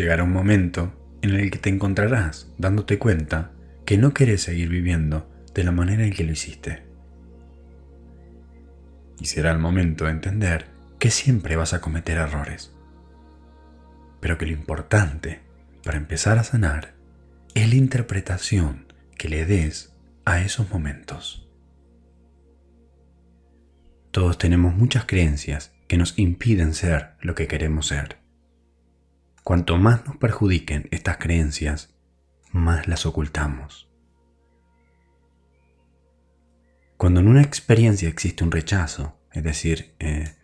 Llegará un momento en el que te encontrarás dándote cuenta que no querés seguir viviendo de la manera en que lo hiciste. Y será el momento de entender que siempre vas a cometer errores. Pero que lo importante para empezar a sanar es la interpretación que le des a esos momentos. Todos tenemos muchas creencias que nos impiden ser lo que queremos ser. Cuanto más nos perjudiquen estas creencias, más las ocultamos. Cuando en una experiencia existe un rechazo, es decir, eh,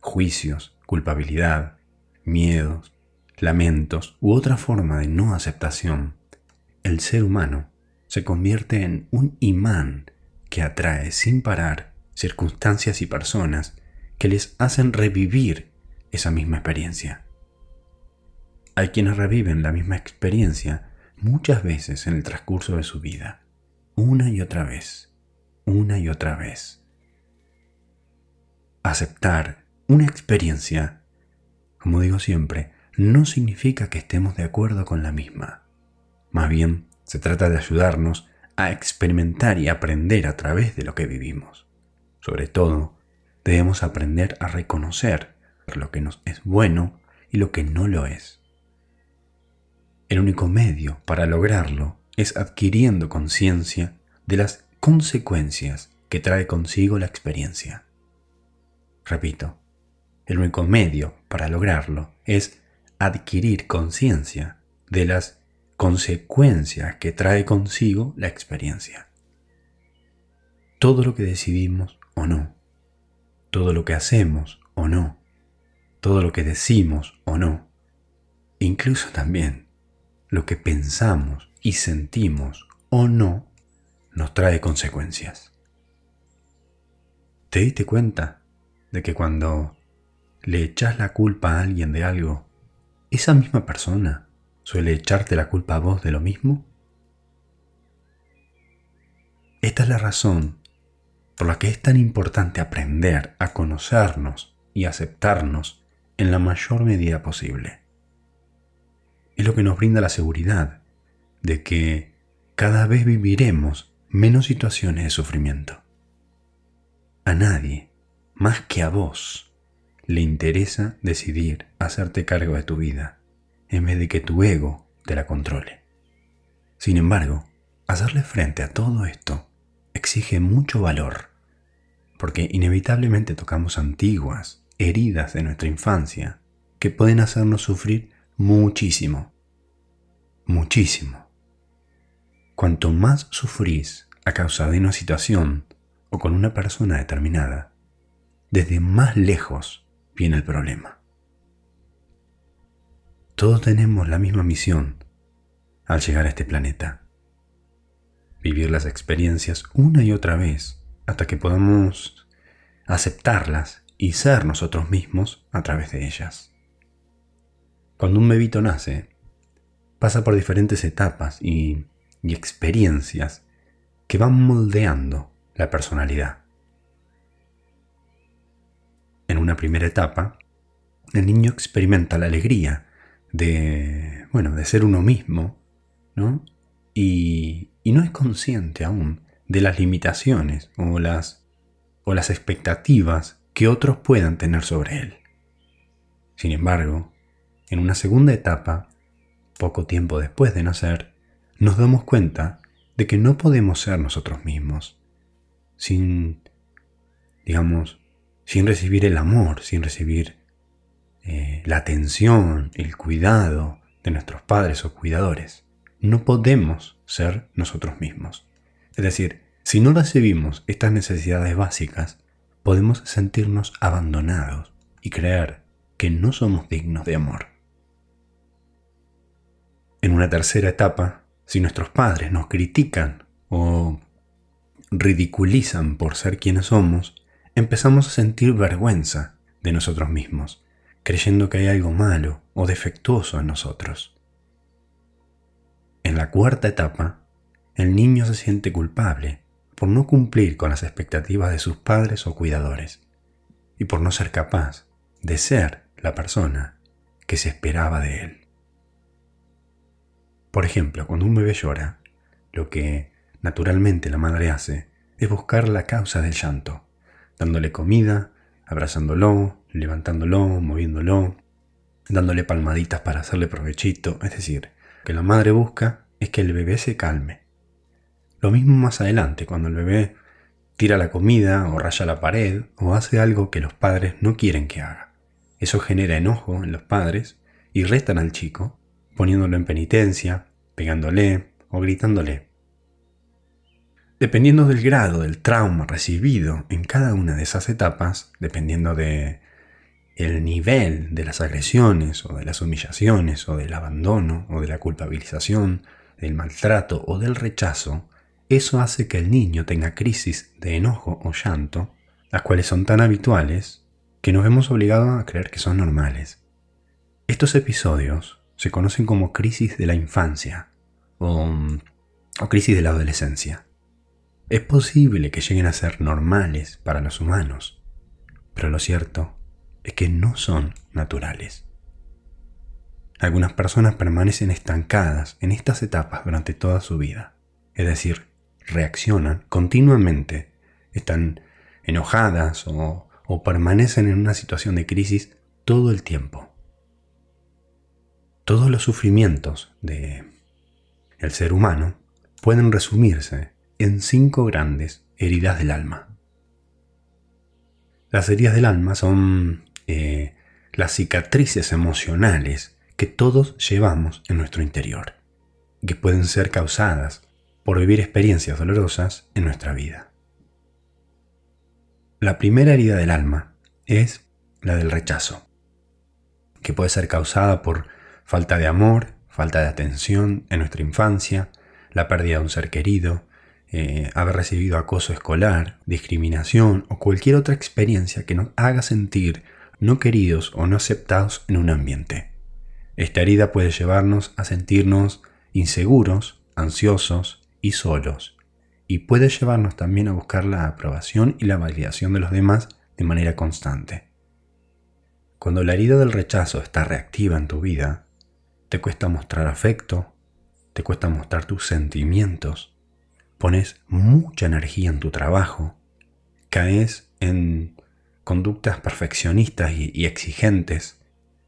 juicios, culpabilidad, miedos, lamentos u otra forma de no aceptación, el ser humano se convierte en un imán que atrae sin parar circunstancias y personas que les hacen revivir esa misma experiencia. Hay quienes reviven la misma experiencia muchas veces en el transcurso de su vida, una y otra vez, una y otra vez. Aceptar una experiencia, como digo siempre, no significa que estemos de acuerdo con la misma. Más bien, se trata de ayudarnos a experimentar y aprender a través de lo que vivimos. Sobre todo, debemos aprender a reconocer lo que nos es bueno y lo que no lo es. El único medio para lograrlo es adquiriendo conciencia de las consecuencias que trae consigo la experiencia. Repito, el único medio para lograrlo es adquirir conciencia de las consecuencias que trae consigo la experiencia. Todo lo que decidimos o no, todo lo que hacemos o no, todo lo que decimos o no, incluso también lo que pensamos y sentimos o no nos trae consecuencias. ¿Te diste cuenta de que cuando le echas la culpa a alguien de algo, esa misma persona suele echarte la culpa a vos de lo mismo? Esta es la razón por la que es tan importante aprender a conocernos y aceptarnos en la mayor medida posible es lo que nos brinda la seguridad de que cada vez viviremos menos situaciones de sufrimiento. A nadie, más que a vos, le interesa decidir hacerte cargo de tu vida en vez de que tu ego te la controle. Sin embargo, hacerle frente a todo esto exige mucho valor, porque inevitablemente tocamos antiguas heridas de nuestra infancia que pueden hacernos sufrir muchísimo, muchísimo. Cuanto más sufrís a causa de una situación o con una persona determinada, desde más lejos viene el problema. Todos tenemos la misma misión al llegar a este planeta. Vivir las experiencias una y otra vez hasta que podamos aceptarlas y ser nosotros mismos a través de ellas. Cuando un bebito nace, pasa por diferentes etapas y, experiencias que van moldeando la personalidad. En una primera etapa, el niño experimenta la alegría de, bueno, de ser uno mismo, ¿no? Y, y no es consciente aún de las limitaciones o las, o las expectativas que otros puedan tener sobre él. Sin embargo, en una segunda etapa, poco tiempo después de nacer, nos damos cuenta de que no podemos ser nosotros mismos sin, digamos, sin recibir el amor, sin recibir eh, la atención, el cuidado de nuestros padres o cuidadores. No podemos ser nosotros mismos. Es decir, si no recibimos estas necesidades básicas, podemos sentirnos abandonados y creer que no somos dignos de amor. En una tercera etapa, si nuestros padres nos critican o ridiculizan por ser quienes somos, empezamos a sentir vergüenza de nosotros mismos, creyendo que hay algo malo o defectuoso en nosotros. En la cuarta etapa, el niño se siente culpable por no cumplir con las expectativas de sus padres o cuidadores y por no ser capaz de ser la persona que se esperaba de él. Por ejemplo, cuando un bebé llora, lo que naturalmente la madre hace es buscar la causa del llanto, dándole comida, abrazándolo, levantándolo, moviéndolo, dándole palmaditas para hacerle provechito, es decir, que la madre busca es que el bebé se calme. Lo mismo más adelante, cuando el bebé tira la comida o raya la pared o hace algo que los padres no quieren que haga. Eso genera enojo en los padres y restan al chico, poniéndolo en penitencia, pegándole o gritándole. Dependiendo del grado del trauma recibido en cada una de esas etapas, dependiendo de el nivel de las agresiones o de las humillaciones o del abandono o de la culpabilización, del maltrato o del rechazo, eso hace que el niño tenga crisis de enojo o llanto, las cuales son tan habituales que nos vemos obligados a creer que son normales. Estos episodios se conocen como crisis de la infancia o, crisis de la adolescencia. Es posible que lleguen a ser normales para los humanos, pero lo cierto es que no son naturales. Algunas personas permanecen estancadas en estas etapas durante toda su vida, es decir, reaccionan continuamente, están enojadas o, o permanecen en una situación de crisis todo el tiempo. Todos los sufrimientos de el ser humano pueden resumirse en cinco grandes heridas del alma. Las heridas del alma son eh, las cicatrices emocionales que todos llevamos en nuestro interior, que pueden ser causadas por vivir experiencias dolorosas en nuestra vida. La primera herida del alma es la del rechazo, que puede ser causada por falta de amor, falta de atención en nuestra infancia, la pérdida de un ser querido, eh, haber recibido acoso escolar, discriminación o cualquier otra experiencia que nos haga sentir no queridos o no aceptados en un ambiente. Esta herida puede llevarnos a sentirnos inseguros, ansiosos y solos, y puede llevarnos también a buscar la aprobación y la validación de los demás de manera constante. Cuando la herida del rechazo está reactiva en tu vida, te cuesta mostrar afecto, te cuesta mostrar tus sentimientos, pones mucha energía en tu trabajo, caes en conductas perfeccionistas y, exigentes,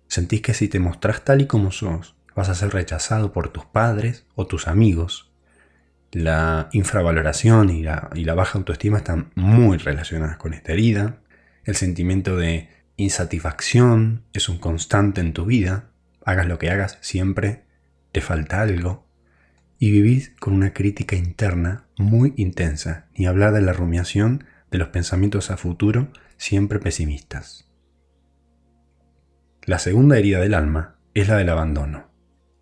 sentís que si te mostrás tal y como sos, vas a ser rechazado por tus padres o tus amigos. La infravaloración y la, y la baja autoestima están muy relacionadas con esta herida. El sentimiento de insatisfacción es un constante en tu vida. Hagas lo que hagas, siempre te falta algo y vivís con una crítica interna muy intensa, ni hablar de la rumiación de los pensamientos a futuro siempre pesimistas. La segunda herida del alma es la del abandono,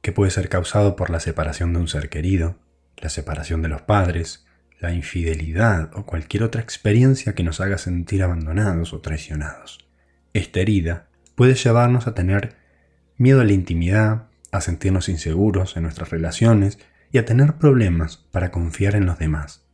que puede ser causado por la separación de un ser querido, la separación de los padres, la infidelidad o cualquier otra experiencia que nos haga sentir abandonados o traicionados. Esta herida puede llevarnos a tener miedo a la intimidad, a sentirnos inseguros en nuestras relaciones y a tener problemas para confiar en los demás.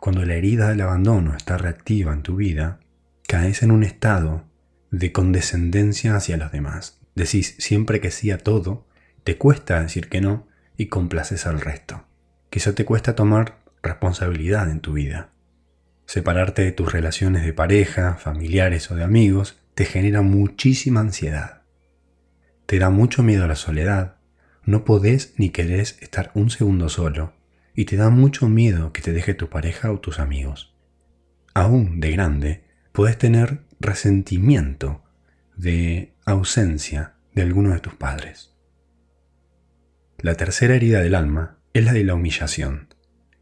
Cuando la herida del abandono está reactiva en tu vida, caes en un estado de condescendencia hacia los demás. Decís siempre que sí a todo, te cuesta decir que no y complaces al resto. Quizá te cuesta tomar responsabilidad en tu vida. Separarte de tus relaciones de pareja, familiares o de amigos te genera muchísima ansiedad. Te da mucho miedo la soledad, no podés ni querés estar un segundo solo y te da mucho miedo que te deje tu pareja o tus amigos. Aún de grande, puedes tener resentimiento de ausencia de alguno de tus padres. La tercera herida del alma es la de la humillación,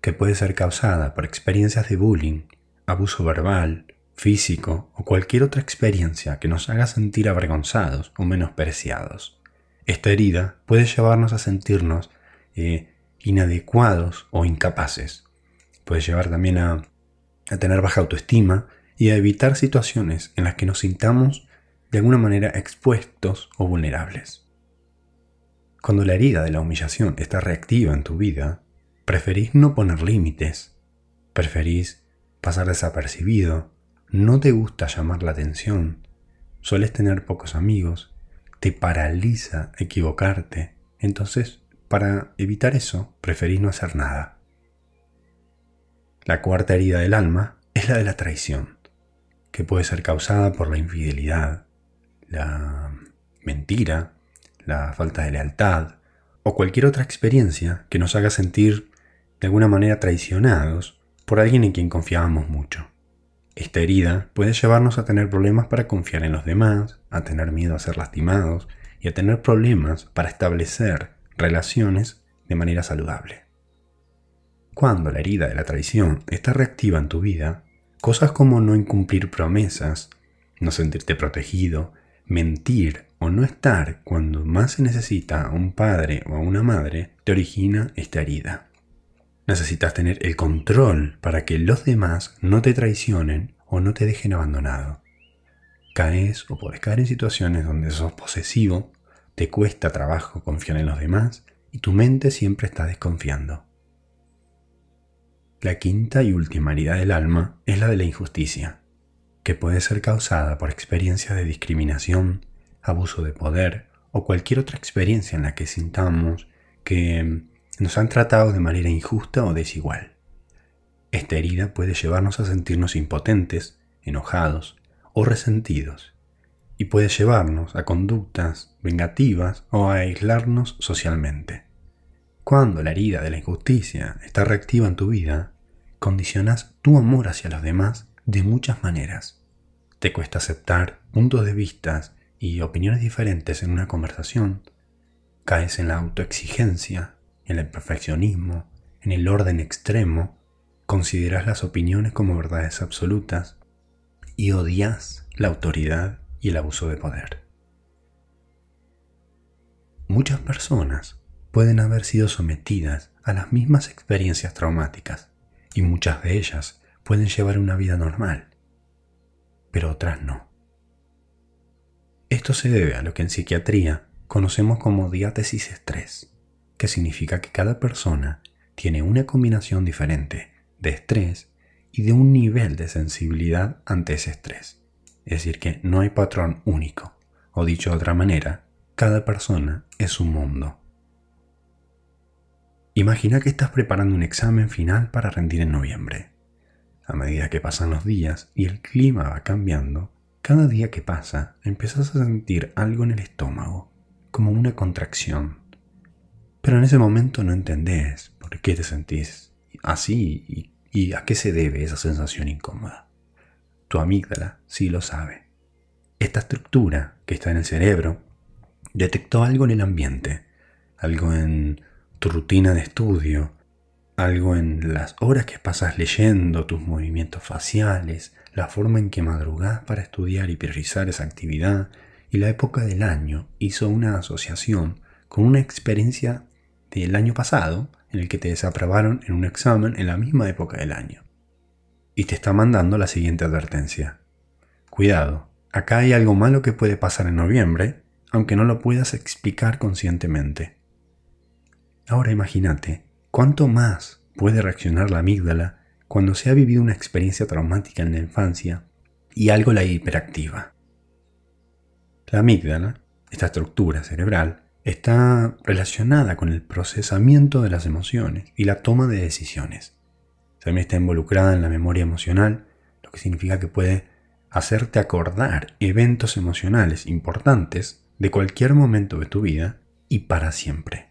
que puede ser causada por experiencias de bullying, abuso verbal físico o cualquier otra experiencia que nos haga sentir avergonzados o menospreciados. Esta herida puede llevarnos a sentirnos eh, inadecuados o incapaces. Puede llevar también a, a tener baja autoestima y a evitar situaciones en las que nos sintamos de alguna manera expuestos o vulnerables. Cuando la herida de la humillación está reactiva en tu vida, preferís no poner límites, preferís pasar desapercibido, no te gusta llamar la atención, sueles tener pocos amigos, te paraliza equivocarte, entonces para evitar eso preferís no hacer nada. La cuarta herida del alma es la de la traición, que puede ser causada por la infidelidad, la mentira, la falta de lealtad o cualquier otra experiencia que nos haga sentir de alguna manera traicionados por alguien en quien confiábamos mucho. Esta herida puede llevarnos a tener problemas para confiar en los demás, a tener miedo a ser lastimados y a tener problemas para establecer relaciones de manera saludable. Cuando la herida de la traición está reactiva en tu vida, cosas como no incumplir promesas, no sentirte protegido, mentir o no estar cuando más se necesita a un padre o a una madre te origina esta herida. Necesitas tener el control para que los demás no te traicionen o no te dejen abandonado. Caes o puedes caer en situaciones donde sos posesivo, te cuesta trabajo confiar en los demás y tu mente siempre está desconfiando. La quinta y última herida del alma es la de la injusticia que puede ser causada por experiencias de discriminación, abuso de poder o cualquier otra experiencia en la que sintamos que nos han tratado de manera injusta o desigual. Esta herida puede llevarnos a sentirnos impotentes, enojados o resentidos, y puede llevarnos a conductas vengativas o a aislarnos socialmente. Cuando la herida de la injusticia está reactiva en tu vida, condicionas tu amor hacia los demás de muchas maneras. Te cuesta aceptar puntos de vista y opiniones diferentes en una conversación. Caes en la autoexigencia, en el perfeccionismo, en el orden extremo. Consideras las opiniones como verdades absolutas y odias la autoridad y el abuso de poder. Muchas personas pueden haber sido sometidas a las mismas experiencias traumáticas y muchas de ellas pueden llevar una vida normal, pero otras no. Esto se debe a lo que en psiquiatría conocemos como diátesis estrés, que significa que cada persona tiene una combinación diferente de estrés y de un nivel de sensibilidad ante ese estrés. Es decir, que no hay patrón único, o dicho de otra manera, cada persona es un mundo. Imagina que estás preparando un examen final para rendir en noviembre. A medida que pasan los días y el clima va cambiando, cada día que pasa empiezas a sentir algo en el estómago, como una contracción. Pero en ese momento no entendés por qué te sentís así y, a qué se debe esa sensación incómoda. Tu amígdala sí lo sabe. Esta estructura que está en el cerebro detectó algo en el ambiente, algo en tu rutina de estudio, algo en las horas que pasas leyendo, tus movimientos faciales, la forma en que madrugás para estudiar y priorizar esa actividad, y la época del año hizo una asociación con una experiencia del año pasado en el que te desaprobaron en un examen en la misma época del año. Y te está mandando la siguiente advertencia. Cuidado, acá hay algo malo que puede pasar en noviembre, aunque no lo puedas explicar conscientemente. Ahora imagínate ¿Cuánto más puede reaccionar la amígdala cuando se ha vivido una experiencia traumática en la infancia y algo la hiperactiva? La amígdala, esta estructura cerebral, está relacionada con el procesamiento de las emociones y la toma de decisiones. También está involucrada en la memoria emocional, lo que significa que puede hacerte acordar eventos emocionales importantes de cualquier momento de tu vida y para siempre.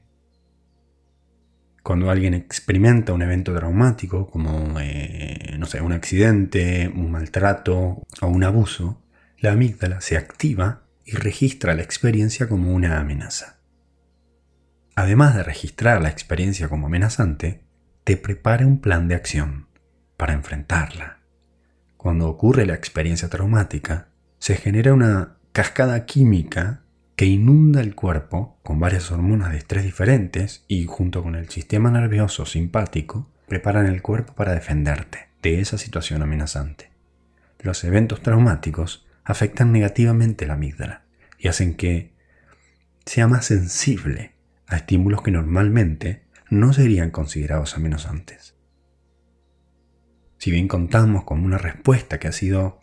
Cuando alguien experimenta un evento traumático, como, eh, no sé, un accidente, un maltrato o un abuso, la amígdala se activa y registra la experiencia como una amenaza. Además de registrar la experiencia como amenazante, te prepara un plan de acción para enfrentarla. cuando ocurre la experiencia traumática, se genera una cascada química que inunda el cuerpo con varias hormonas de estrés diferentes y junto con el sistema nervioso simpático preparan el cuerpo para defenderte de esa situación amenazante. Los eventos traumáticos afectan negativamente la amígdala y hacen que sea más sensible a estímulos que normalmente no serían considerados amenazantes. Si bien contamos con una respuesta que ha sido,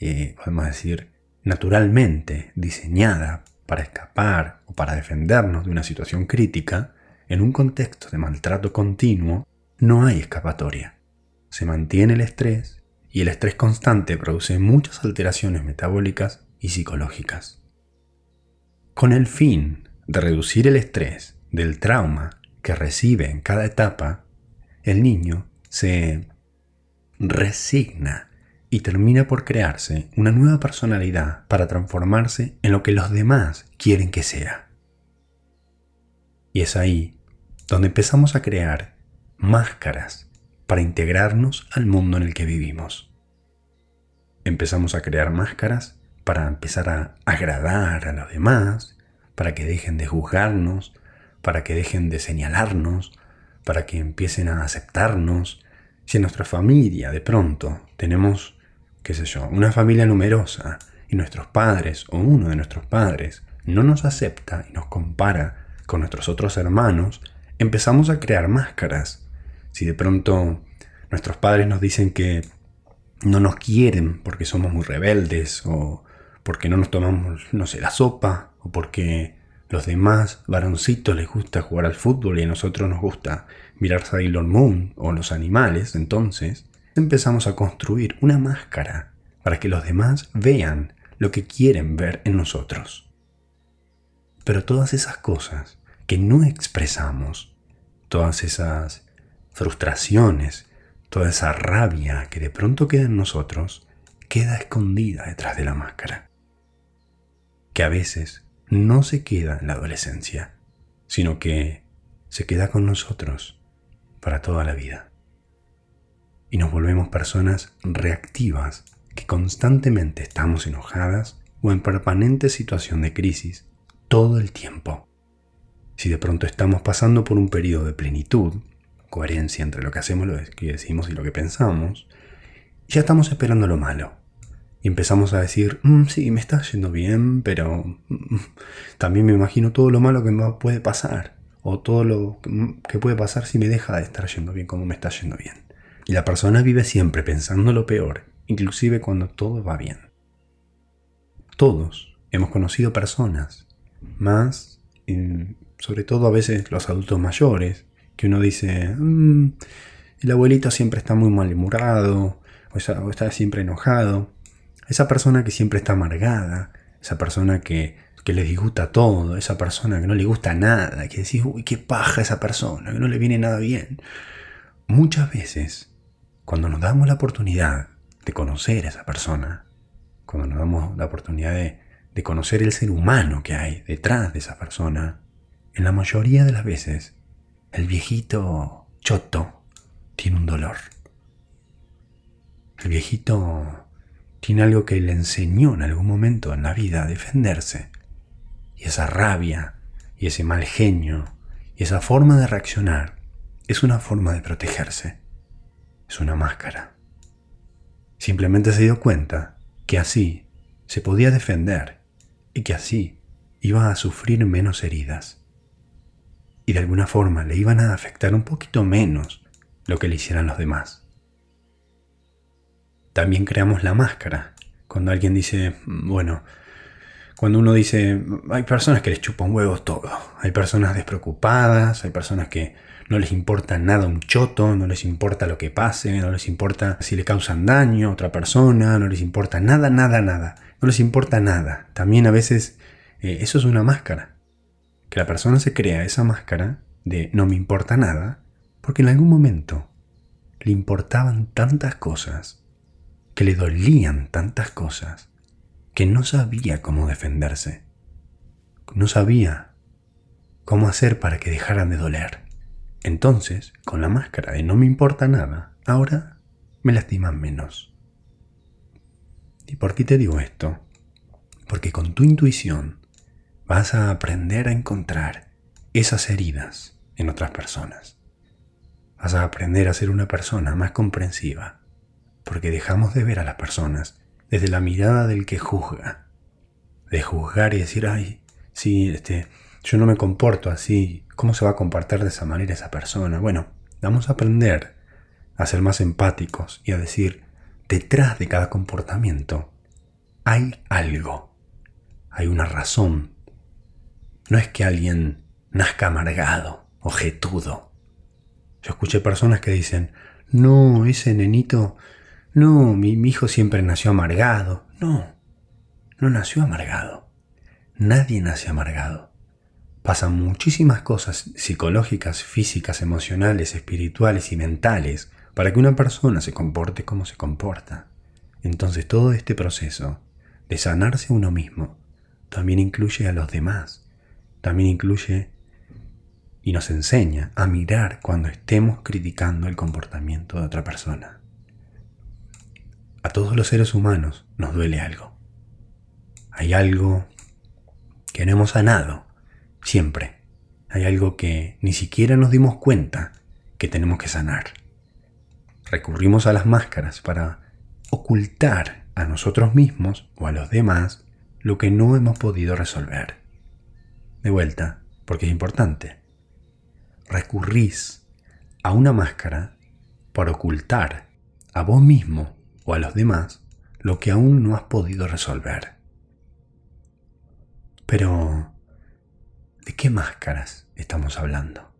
eh, podemos decir, naturalmente diseñada para escapar o para defendernos de una situación crítica, en un contexto de maltrato continuo no hay escapatoria. Se mantiene el estrés y el estrés constante produce muchas alteraciones metabólicas y psicológicas. Con el fin de reducir el estrés del trauma que recibe en cada etapa, el niño se resigna y termina por crearse una nueva personalidad para transformarse en lo que los demás quieren que sea. Y es ahí donde empezamos a crear máscaras para integrarnos al mundo en el que vivimos. Empezamos a crear máscaras para empezar a agradar a los demás, para que dejen de juzgarnos, para que dejen de señalarnos, para que empiecen a aceptarnos. Si en nuestra familia de pronto tenemos, qué sé yo, una familia numerosa y nuestros padres o uno de nuestros padres no nos acepta y nos compara con nuestros otros hermanos, empezamos a crear máscaras. Si de pronto nuestros padres nos dicen que no nos quieren porque somos muy rebeldes o porque no nos tomamos, no sé, la sopa o porque los demás varoncitos les gusta jugar al fútbol y a nosotros nos gusta mirar Sailor Moon o los animales, entonces empezamos a construir una máscara para que los demás vean lo que quieren ver en nosotros. Pero todas esas cosas que no expresamos, todas esas frustraciones, toda esa rabia que de pronto queda en nosotros, queda escondida detrás de la máscara. Que a veces no se queda en la adolescencia, sino que se queda con nosotros para toda la vida. Y nos volvemos personas reactivas que constantemente estamos enojadas o en permanente situación de crisis todo el tiempo. Si de pronto estamos pasando por un periodo de plenitud, coherencia entre lo que hacemos, lo que decimos y lo que pensamos, ya estamos esperando lo malo y empezamos a decir, mm, sí, me está yendo bien, pero mm, también me imagino todo lo malo que me puede pasar, o todo lo mm, que puede pasar si me deja de estar yendo bien como me está yendo bien. Y la persona vive siempre pensando lo peor, inclusive cuando todo va bien. Todos hemos conocido personas, más, sobre todo a veces los adultos mayores, que uno dice, el abuelito siempre está muy malhumorado, o está siempre enojado, esa persona que siempre está amargada, esa persona que, que le disgusta todo, esa persona que no le gusta nada, que decís, uy, qué paja esa persona, que no le viene nada bien. Muchas veces, cuando nos damos la oportunidad de conocer a esa persona, cuando nos damos la oportunidad de, de conocer el ser humano que hay detrás de esa persona, en la mayoría de las veces, el viejito choto tiene un dolor. El viejito algo que le enseñó en algún momento en la vida a defenderse. Y esa rabia, y ese mal genio, y esa forma de reaccionar, es una forma de protegerse. Es una máscara. Simplemente se dio cuenta que así se podía defender y que así iba a sufrir menos heridas. Y de alguna forma le iban a afectar un poquito menos lo que le hicieran los demás también creamos la máscara. Cuando alguien dice, bueno, cuando uno dice, hay personas que les chupan huevos todo, hay personas despreocupadas, hay personas que no les importa nada un choto, no les importa lo que pase, no les importa si le causan daño a otra persona, no les importa nada, nada, nada, no les importa nada. También a veces eh, eso es una máscara, que la persona se crea esa máscara de no me importa nada, porque en algún momento le importaban tantas cosas que le dolían tantas cosas que no sabía cómo defenderse. No sabía cómo hacer para que dejaran de doler. Entonces, con la máscara de no me importa nada, ahora me lastiman menos. ¿Y por qué te digo esto? Porque con tu intuición vas a aprender a encontrar esas heridas en otras personas. Vas a aprender a ser una persona más comprensiva, porque dejamos de ver a las personas desde la mirada del que juzga, de juzgar y decir, ay, sí, este, yo no me comporto así, ¿cómo se va a comportar de esa manera esa persona? Bueno, vamos a aprender a ser más empáticos y a decir, detrás de cada comportamiento hay algo, hay una razón. No es que alguien nazca amargado, ojetudo. Yo escuché personas que dicen, no, ese nenito, no, mi, hijo siempre nació amargado. No, no nació amargado. Nadie nace amargado. Pasan muchísimas cosas psicológicas, físicas, emocionales, espirituales y mentales para que una persona se comporte como se comporta. Entonces todo este proceso de sanarse a uno mismo también incluye a los demás, también incluye y nos enseña a mirar cuando estemos criticando el comportamiento de otra persona. A todos los seres humanos nos duele algo. Hay algo que no hemos sanado, siempre. Hay algo que ni siquiera nos dimos cuenta que tenemos que sanar recurrimos a las máscaras para ocultar a nosotros mismos o a los demás lo que no hemos podido resolver. De vuelta, porque es importante. Recurrís a una máscara para ocultar a vos mismo o a los demás lo que aún no has podido resolver. Pero, ¿de qué máscaras estamos hablando?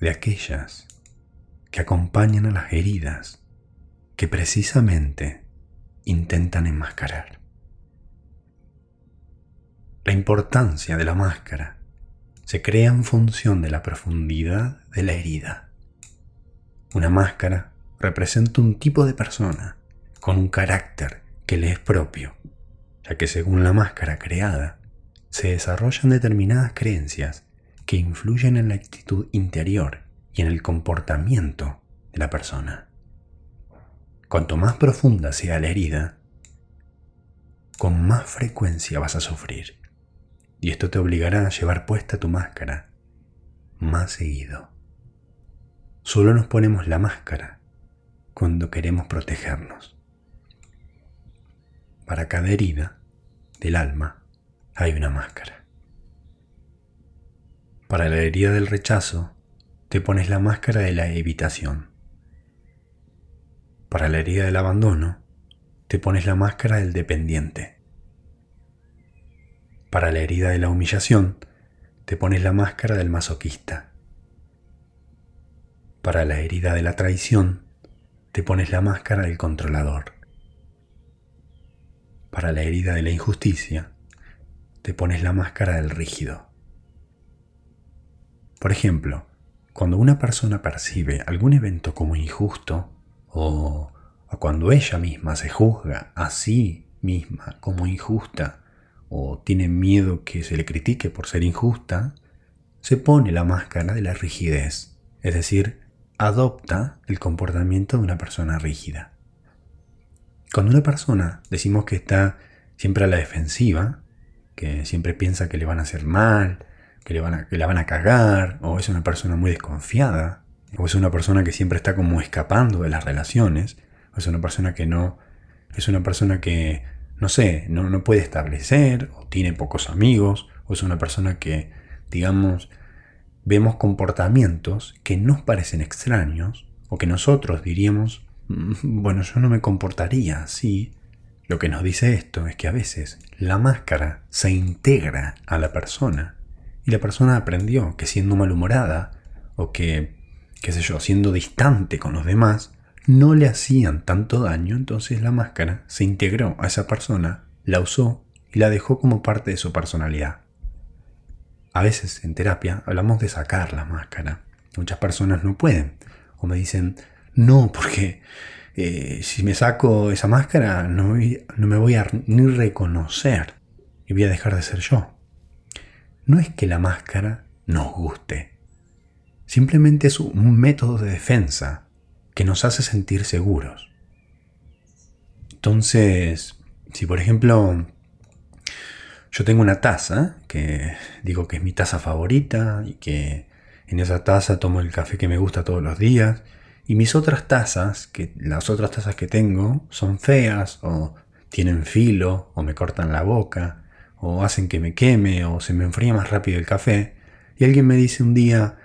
De aquellas que acompañan a las heridas que precisamente intentan enmascarar. La importancia de la máscara se crea en función de la profundidad de la herida. Una máscara representa un tipo de persona con un carácter que le es propio, ya que según la máscara creada, se desarrollan determinadas creencias que influyen en la actitud interior y en el comportamiento de la persona. Cuanto más profunda sea la herida, con más frecuencia vas a sufrir. Y esto te obligará a llevar puesta tu máscara más seguido. Solo nos ponemos la máscara cuando queremos protegernos. Para cada herida del alma hay una máscara. Para la herida del rechazo te pones la máscara de la evitación. Para la herida del abandono, te pones la máscara del dependiente. Para la herida de la humillación, te pones la máscara del masoquista. Para la herida de la traición, te pones la máscara del controlador. Para la herida de la injusticia, te pones la máscara del rígido. Por ejemplo, cuando una persona percibe algún evento como injusto o, cuando ella misma se juzga a sí misma como injusta o tiene miedo que se le critique por ser injusta, se pone la máscara de la rigidez, es decir, adopta el comportamiento de una persona rígida. Cuando una persona decimos que está siempre a la defensiva, que siempre piensa que le van a hacer mal, que, le van a, que la van a cagar, o es una persona muy desconfiada, o es una persona que siempre está como escapando de las relaciones, o es una persona que no, es una persona que, no sé, no, no puede establecer, o tiene pocos amigos, o es una persona que, digamos, vemos comportamientos que nos parecen extraños, o que nosotros diríamos, mm, bueno, yo no me comportaría así. Lo que nos dice esto es que a veces la máscara se integra a la persona y la persona aprendió que siendo malhumorada o que, qué sé yo, siendo distante con los demás, no le hacían tanto daño, entonces la máscara se integró a esa persona, la usó y la dejó como parte de su personalidad. A veces en terapia hablamos de sacar la máscara. Muchas personas no pueden. O me dicen, no, porque eh, si me saco esa máscara no, no me voy a ni reconocer y voy a dejar de ser yo no es que la máscara nos guste. Simplemente es un método de defensa que nos hace sentir seguros. Entonces, si por ejemplo yo tengo una taza, que digo que es mi taza favorita y que en esa taza tomo el café que me gusta todos los días, y mis otras tazas, que las otras tazas que tengo, son feas o tienen filo o me cortan la boca o hacen que me queme o se me enfría más rápido el café, y alguien me dice un día,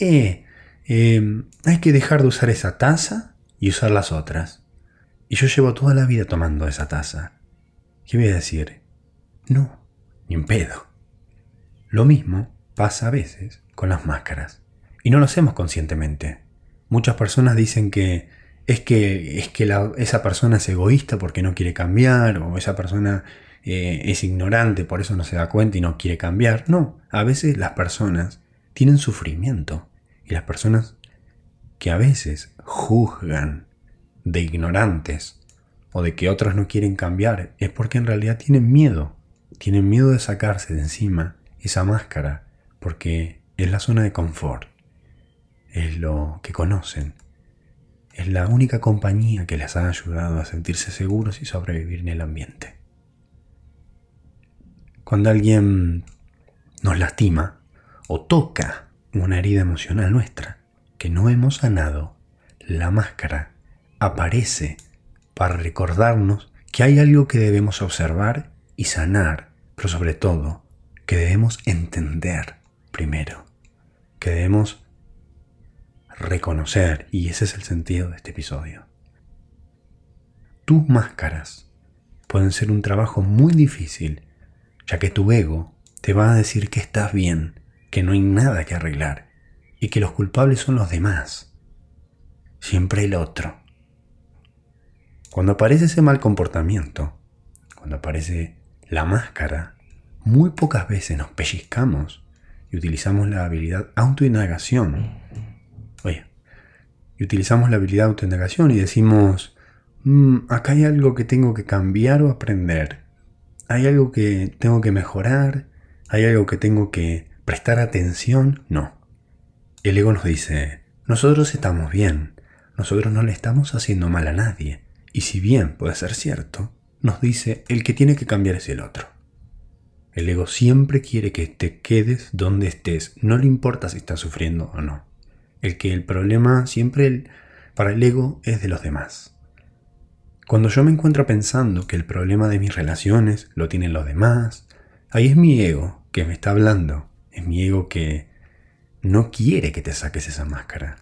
eh, em, hay que dejar de usar esa taza y usar las otras. Y yo llevo toda la vida tomando esa taza. ¿Qué voy a decir? No, ni en pedo. Lo mismo pasa a veces con las máscaras. Y no lo hacemos conscientemente. Muchas personas dicen que es que, es que esa persona es egoísta porque no quiere cambiar, o esa persona eh, es ignorante, por eso no se da cuenta y no quiere cambiar. No, a veces las personas tienen sufrimiento. Y las personas que a veces juzgan de ignorantes o de que otros no quieren cambiar es porque en realidad tienen miedo. Tienen miedo de sacarse de encima esa máscara porque es la zona de confort. Es lo que conocen. Es la única compañía que les ha ayudado a sentirse seguros y sobrevivir en el ambiente. Cuando alguien nos lastima o toca una herida emocional nuestra que no hemos sanado, la máscara aparece para recordarnos que hay algo que debemos observar y sanar, pero sobre todo que debemos entender primero, que debemos reconocer, y ese es el sentido de este episodio. Tus máscaras pueden ser un trabajo muy difícil, ya que tu ego te va a decir que estás bien, que no hay nada que arreglar y que los culpables son los demás, siempre el otro. Cuando aparece ese mal comportamiento, cuando aparece la máscara, muy pocas veces nos pellizcamos y utilizamos la habilidad autoindagación. Oye, y utilizamos la habilidad autoindagación y decimos, mm, acá hay algo que tengo que cambiar o aprender. Hay algo que tengo que mejorar. Hay algo que tengo que prestar atención. No. El ego nos dice, nosotros estamos bien. Nosotros no le estamos haciendo mal a nadie. Y si bien puede ser cierto, nos dice el que tiene que cambiar es el otro. El ego siempre quiere que te quedes donde estés, no le importa si estás sufriendo o no. El que el problema siempre para el ego es de los demás. Cuando yo me encuentro pensando que el problema de mis relaciones lo tienen los demás, ahí es mi ego que me está hablando, es mi ego que no quiere que te saques esa máscara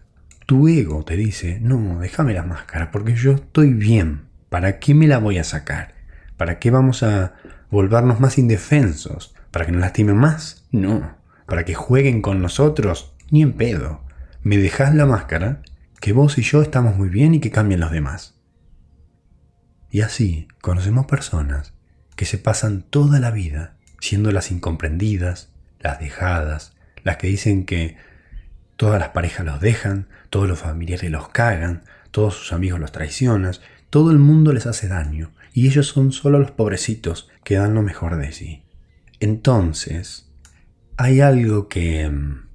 tu ego te dice, no, déjame la máscara porque yo estoy bien. ¿Para qué me la voy a sacar? ¿Para qué vamos a volvernos más indefensos? ¿Para que nos lastimen más? No. ¿Para que jueguen con nosotros? Ni en pedo. Me dejas la máscara, que vos y yo estamos muy bien y que cambien los demás. Y así conocemos personas que se pasan toda la vida siendo las incomprendidas, las dejadas, las que dicen que Todas las parejas los dejan, todos los familiares los cagan, todos sus amigos los traicionan, todo el mundo les hace daño y ellos son solo los pobrecitos que dan lo mejor de sí. Entonces, hay algo que... Mm,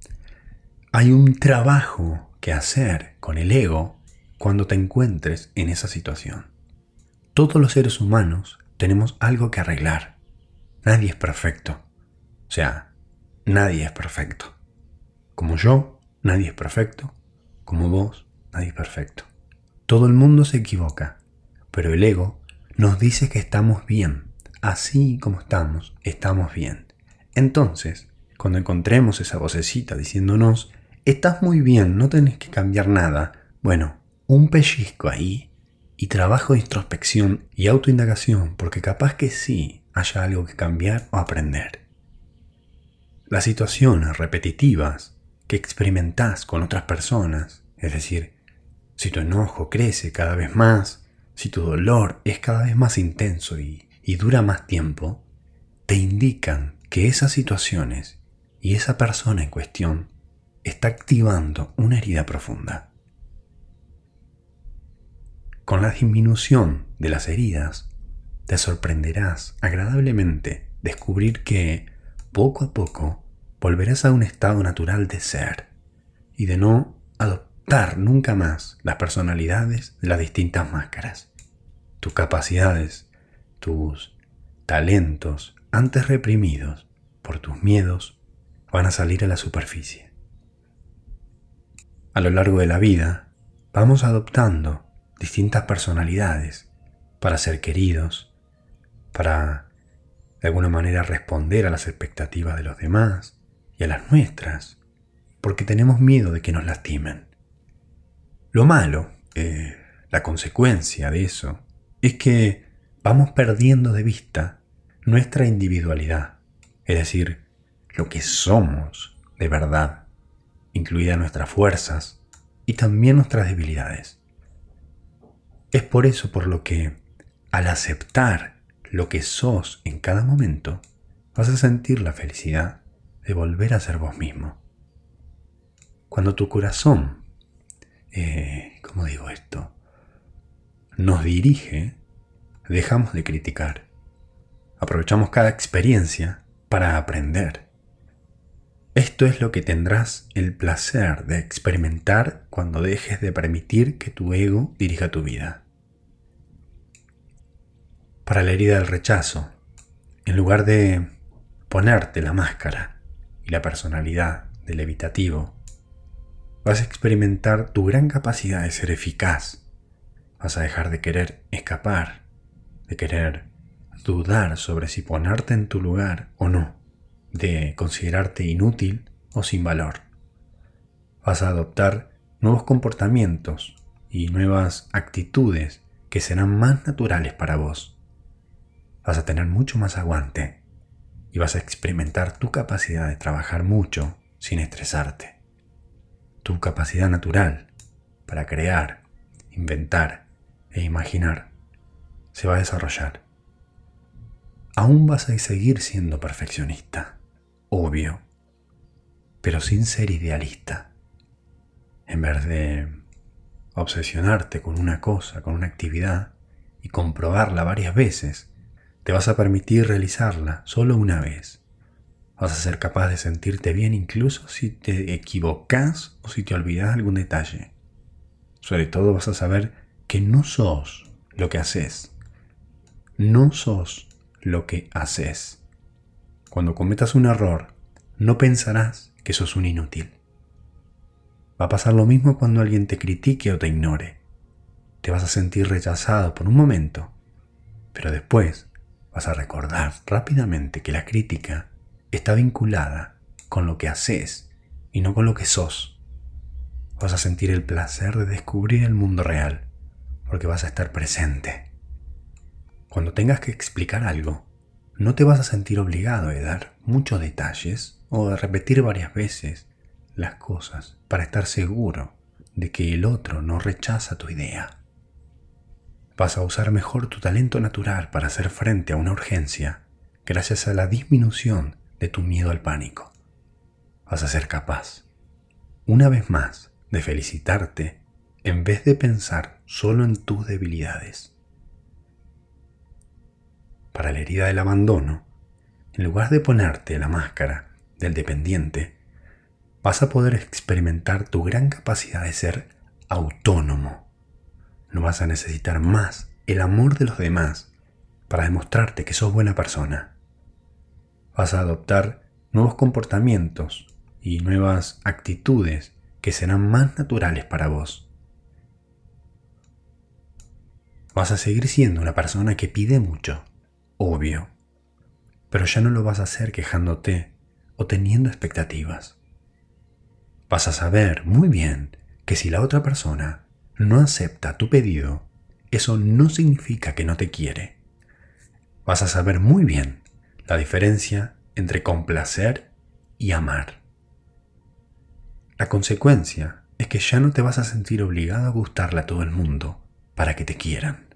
hay un trabajo que hacer con el ego cuando te encuentres en esa situación. Todos los seres humanos tenemos algo que arreglar. Nadie es perfecto. O sea, nadie es perfecto. Como yo, Nadie es perfecto, como vos, nadie es perfecto. Todo el mundo se equivoca, pero el ego nos dice que estamos bien. Así como estamos, estamos bien. Entonces, cuando encontremos esa vocecita diciéndonos, estás muy bien, no tenés que cambiar nada, bueno, un pellizco ahí y trabajo de introspección y autoindagación, porque capaz que sí haya algo que cambiar o aprender. Las situaciones repetitivas que experimentás con otras personas, es decir, si tu enojo crece cada vez más, si tu dolor es cada vez más intenso y, y dura más tiempo, te indican que esas situaciones y esa persona en cuestión está activando una herida profunda. Con la disminución de las heridas, te sorprenderás agradablemente descubrir que, poco a poco, volverás a un estado natural de ser y de no adoptar nunca más las personalidades de las distintas máscaras. tus capacidades, tus talentos antes reprimidos por tus miedos van a salir a la superficie. A lo largo de la vida vamos adoptando distintas personalidades para ser queridos, para de alguna manera responder a las expectativas de los demás y a las nuestras, porque tenemos miedo de que nos lastimen. Lo malo, eh, la consecuencia de eso, es que vamos perdiendo de vista nuestra individualidad, es decir, lo que somos de verdad, incluidas nuestras fuerzas y también nuestras debilidades. Es por eso por lo que, al aceptar lo que sos en cada momento, vas a sentir la felicidad de volver a ser vos mismo. Cuando tu corazón, eh, ¿cómo digo esto? nos dirige, dejamos de criticar. Aprovechamos cada experiencia para aprender. Esto es lo que tendrás el placer de experimentar cuando dejes de permitir que tu ego dirija tu vida. Para la herida del rechazo, en lugar de ponerte la máscara y la personalidad del evitativo, vas a experimentar tu gran capacidad de ser eficaz Vas a dejar de querer escapar, de querer dudar sobre si ponerte en tu lugar o no, de considerarte inútil o sin valor. Vas a adoptar nuevos comportamientos y nuevas actitudes que serán más naturales para vos. Vas a tener mucho más aguante y vas a experimentar tu capacidad de trabajar mucho sin estresarte. Tu capacidad natural para crear, inventar e imaginar se va a desarrollar. Aún vas a seguir siendo perfeccionista, obvio, pero sin ser idealista. En vez de obsesionarte con una cosa, con una actividad, y comprobarla varias veces, te vas a permitir realizarla solo una vez. Vas a ser capaz de sentirte bien incluso si te equivocas o si te olvidas algún detalle. Sobre todo vas a saber que no sos lo que haces. No sos lo que haces. Cuando cometas un error, no pensarás que sos un inútil. Va a pasar lo mismo cuando alguien te critique o te ignore. Te vas a sentir rechazado por un momento, pero después vas a recordar rápidamente que la crítica está vinculada con lo que haces y no con lo que sos. Vas a sentir el placer de descubrir el mundo real porque vas a estar presente. Cuando tengas que explicar algo, no te vas a sentir obligado de dar muchos detalles o de repetir varias veces las cosas para estar seguro de que el otro no rechaza tu idea. Vas a usar mejor tu talento natural para hacer frente a una urgencia gracias a la disminución de tu miedo al pánico. Vas a ser capaz, una vez más, de felicitarte en vez de pensar solo en tus debilidades. Para la herida del abandono, en lugar de ponerte la máscara del dependiente, vas a poder experimentar tu gran capacidad de ser autónomo. No vas a necesitar más el amor de los demás para demostrarte que sos buena persona. Vas a adoptar nuevos comportamientos y nuevas actitudes que serán más naturales para vos. Vas a seguir siendo una persona que pide mucho, obvio, pero ya no lo vas a hacer quejándote o teniendo expectativas. Vas a saber muy bien que si la otra persona no acepta tu pedido, eso no significa que no te quiere. Vas a saber muy bien la diferencia entre complacer y amar. La consecuencia es que ya no te vas a sentir obligado a gustarle a todo el mundo para que te quieran.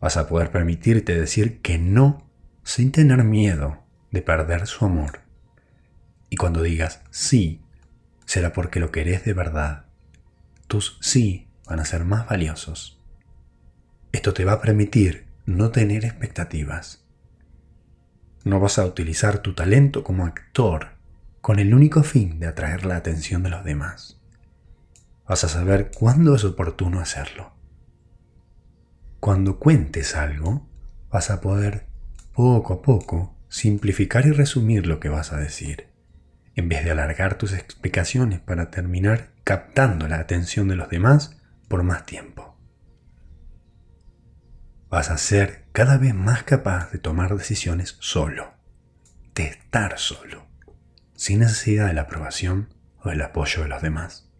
Vas a poder permitirte decir que no sin tener miedo de perder su amor. Y cuando digas sí, será porque lo querés de verdad. Tus sí van a ser más valiosos. Esto te va a permitir no tener expectativas. No vas a utilizar tu talento como actor con el único fin de atraer la atención de los demás. Vas a saber cuándo es oportuno hacerlo cuando cuentes algo, vas a poder poco a poco simplificar y resumir lo que vas a decir, en vez de alargar tus explicaciones para terminar captando la atención de los demás por más tiempo. Vas a ser cada vez más capaz de tomar decisiones solo, de estar solo, sin necesidad de la aprobación o el apoyo de los demás.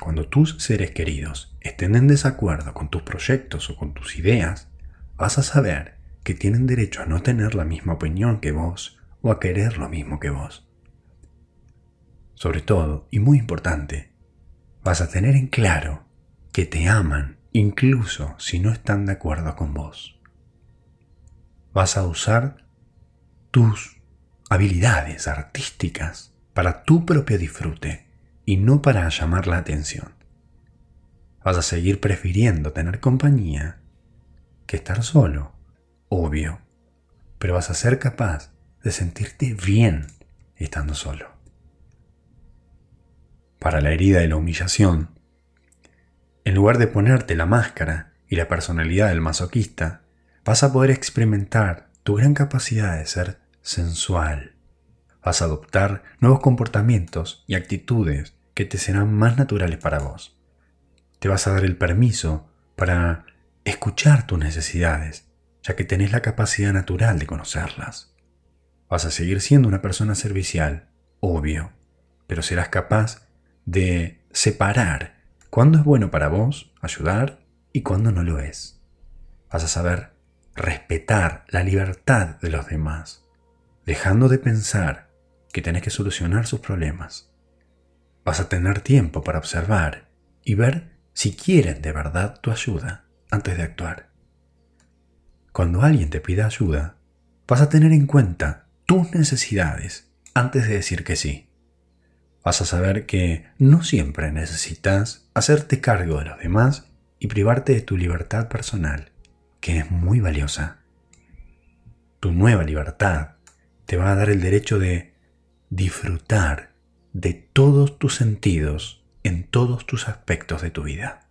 Cuando tus seres queridos estén en desacuerdo con tus proyectos o con tus ideas, vas a saber que tienen derecho a no tener la misma opinión que vos o a querer lo mismo que vos. Sobre todo, y muy importante, vas a tener en claro que te aman incluso si no están de acuerdo con vos. Vas a usar tus habilidades artísticas para tu propio disfrute y no para llamar la atención. Vas a seguir prefiriendo tener compañía que estar solo, obvio, pero vas a ser capaz de sentirte bien estando solo. Para la herida de la humillación, en lugar de ponerte la máscara y la personalidad del masoquista, vas a poder experimentar tu gran capacidad de ser sensual, vas a adoptar nuevos comportamientos y actitudes que te serán más naturales para vos. Te vas a dar el permiso para escuchar tus necesidades, ya que tenés la capacidad natural de conocerlas. Vas a seguir siendo una persona servicial, obvio, pero serás capaz de separar cuándo es bueno para vos ayudar y cuándo no lo es. Vas a saber respetar la libertad de los demás, dejando de pensar que tenés que solucionar sus problemas. Vas a tener tiempo para observar y ver si quieren de verdad tu ayuda antes de actuar. Cuando alguien te pida ayuda, vas a tener en cuenta tus necesidades antes de decir que sí. Vas a saber que no siempre necesitas hacerte cargo de los demás y privarte de tu libertad personal, que es muy valiosa. Tu nueva libertad te va a dar el derecho de disfrutar de todos tus sentidos en todos tus aspectos de tu vida.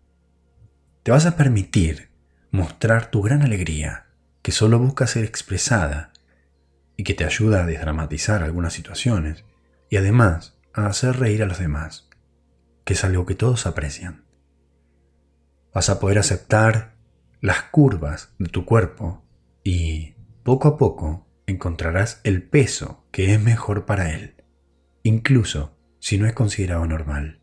Te vas a permitir mostrar tu gran alegría que solo busca ser expresada y que te ayuda a desdramatizar algunas situaciones y además a hacer reír a los demás, que es algo que todos aprecian. Vas a poder aceptar las curvas de tu cuerpo y poco a poco encontrarás el peso que es mejor para él, incluso si no es considerado normal.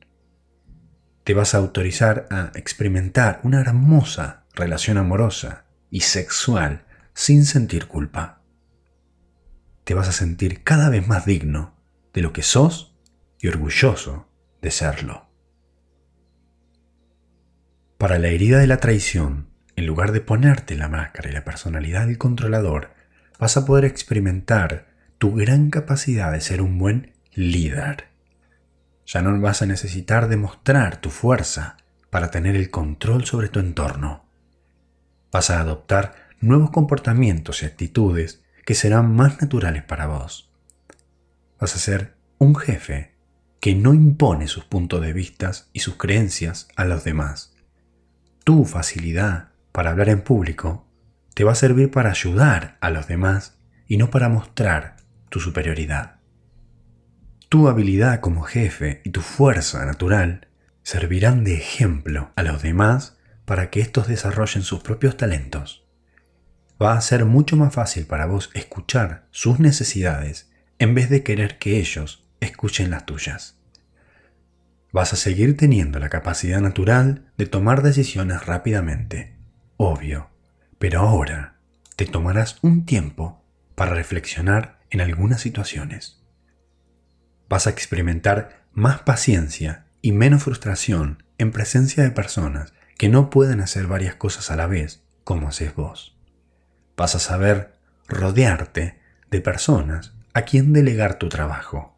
Te vas a autorizar a experimentar una hermosa relación amorosa y sexual sin sentir culpa. Te vas a sentir cada vez más digno de lo que sos y orgulloso de serlo. Para la herida de la traición, en lugar de ponerte la máscara y la personalidad del controlador, vas a poder experimentar tu gran capacidad de ser un buen líder. Ya no vas a necesitar demostrar tu fuerza para tener el control sobre tu entorno. Vas a adoptar nuevos comportamientos y actitudes que serán más naturales para vos. Vas a ser un jefe que no impone sus puntos de vista y sus creencias a los demás. Tu facilidad para hablar en público te va a servir para ayudar a los demás y no para mostrar tu superioridad. Tu habilidad como jefe y tu fuerza natural servirán de ejemplo a los demás para que estos desarrollen sus propios talentos. Va a ser mucho más fácil para vos escuchar sus necesidades en vez de querer que ellos escuchen las tuyas. Vas a seguir teniendo la capacidad natural de tomar decisiones rápidamente, obvio, pero ahora te tomarás un tiempo para reflexionar en algunas situaciones. Vas a experimentar más paciencia y menos frustración en presencia de personas que no pueden hacer varias cosas a la vez como haces vos. Vas a saber rodearte de personas a quien delegar tu trabajo.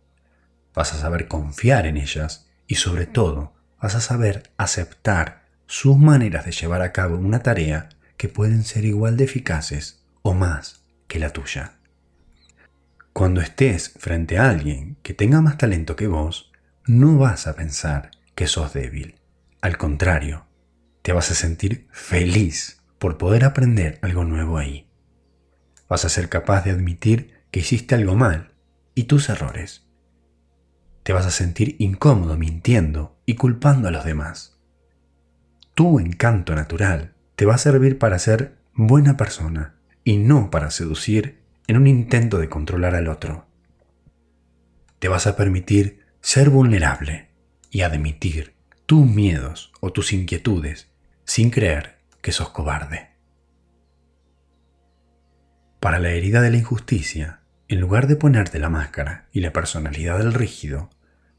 Vas a saber confiar en ellas y sobre todo vas a saber aceptar sus maneras de llevar a cabo una tarea que pueden ser igual de eficaces o más que la tuya. Cuando estés frente a alguien que tenga más talento que vos, no vas a pensar que sos débil. Al contrario, te vas a sentir feliz por poder aprender algo nuevo ahí. Vas a ser capaz de admitir que hiciste algo mal y tus errores. Te vas a sentir incómodo mintiendo y culpando a los demás. Tu encanto natural te va a servir para ser buena persona y no para seducir en un intento de controlar al otro. Te vas a permitir ser vulnerable y admitir tus miedos o tus inquietudes sin creer que sos cobarde. Para la herida de la injusticia, en lugar de ponerte la máscara y la personalidad del rígido,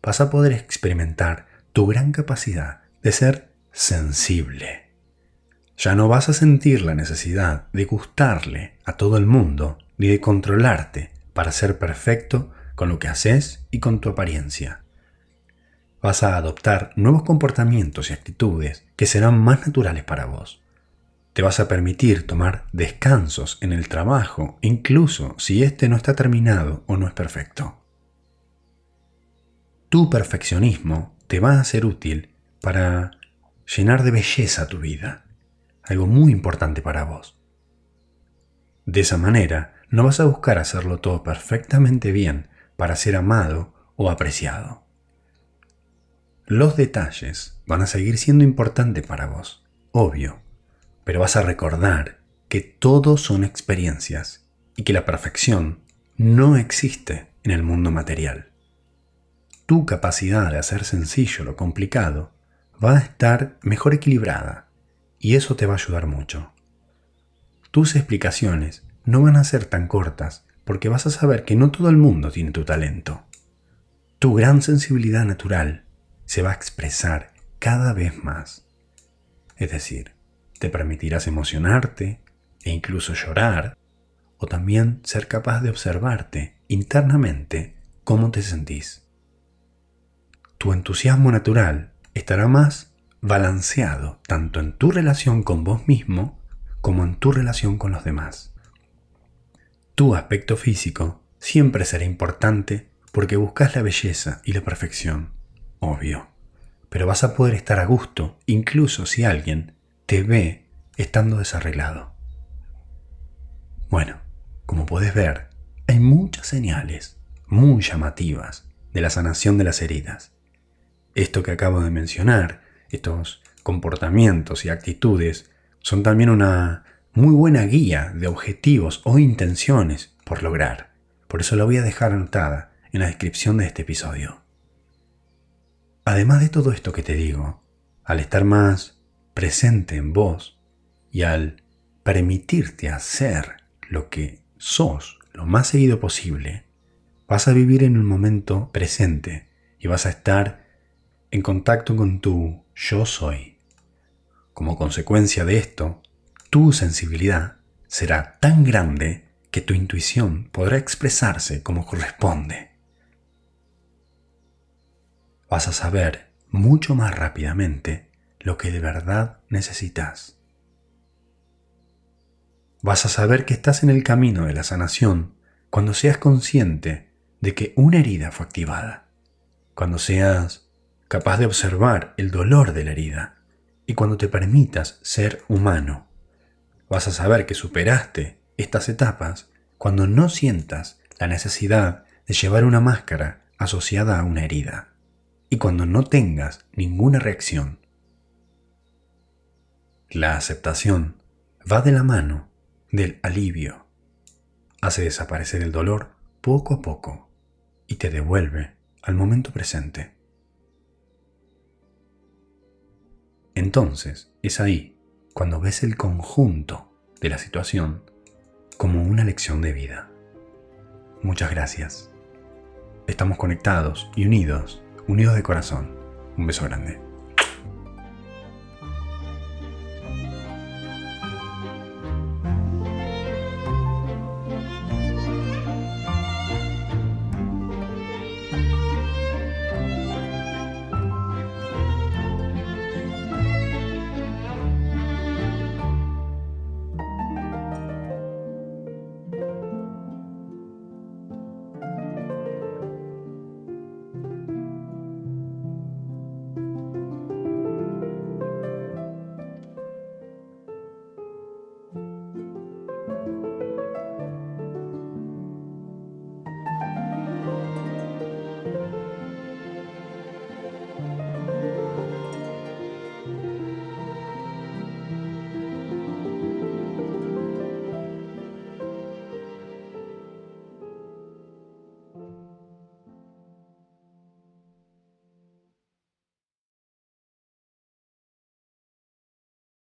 vas a poder experimentar tu gran capacidad de ser sensible. Ya no vas a sentir la necesidad de gustarle a todo el mundo ni de controlarte para ser perfecto con lo que haces y con tu apariencia. Vas a adoptar nuevos comportamientos y actitudes que serán más naturales para vos. Te vas a permitir tomar descansos en el trabajo, incluso si este no está terminado o no es perfecto. Tu perfeccionismo te va a ser útil para llenar de belleza tu vida, algo muy importante para vos. De esa manera, no vas a buscar hacerlo todo perfectamente bien para ser amado o apreciado. Los detalles van a seguir siendo importantes para vos, obvio, pero vas a recordar que todo son experiencias y que la perfección no existe en el mundo material. Tu capacidad de hacer sencillo lo complicado va a estar mejor equilibrada y eso te va a ayudar mucho. Tus explicaciones no van a ser tan cortas porque vas a saber que no todo el mundo tiene tu talento. Tu gran sensibilidad natural se va a expresar cada vez más. Es decir, te permitirás emocionarte e incluso llorar, o también ser capaz de observarte internamente cómo te sentís. Tu entusiasmo natural estará más balanceado tanto en tu relación con vos mismo como en tu relación con los demás. Tu aspecto físico siempre será importante porque buscas la belleza y la perfección, obvio, pero vas a poder estar a gusto incluso si alguien te ve estando desarreglado. Bueno, como puedes ver, hay muchas señales muy llamativas de la sanación de las heridas. Esto que acabo de mencionar, estos comportamientos y actitudes, son también una muy buena guía de objetivos o intenciones por lograr. Por eso la voy a dejar anotada en la descripción de este episodio. Además de todo esto que te digo, al estar más presente en vos y al permitirte hacer lo que sos lo más seguido posible, vas a vivir en un momento presente y vas a estar en contacto con tu yo soy. Como consecuencia de esto, tu sensibilidad será tan grande que tu intuición podrá expresarse como corresponde. Vas a saber mucho más rápidamente lo que de verdad necesitas. Vas a saber que estás en el camino de la sanación cuando seas consciente de que una herida fue activada, cuando seas capaz de observar el dolor de la herida y cuando te permitas ser humano Vas a saber que superaste estas etapas cuando no sientas la necesidad de llevar una máscara asociada a una herida y cuando no tengas ninguna reacción. La aceptación va de la mano del alivio. Hace desaparecer el dolor poco a poco y te devuelve al momento presente. Entonces es ahí cuando ves el conjunto de la situación como una lección de vida. Muchas gracias. Estamos conectados y unidos, unidos de corazón. Un beso grande.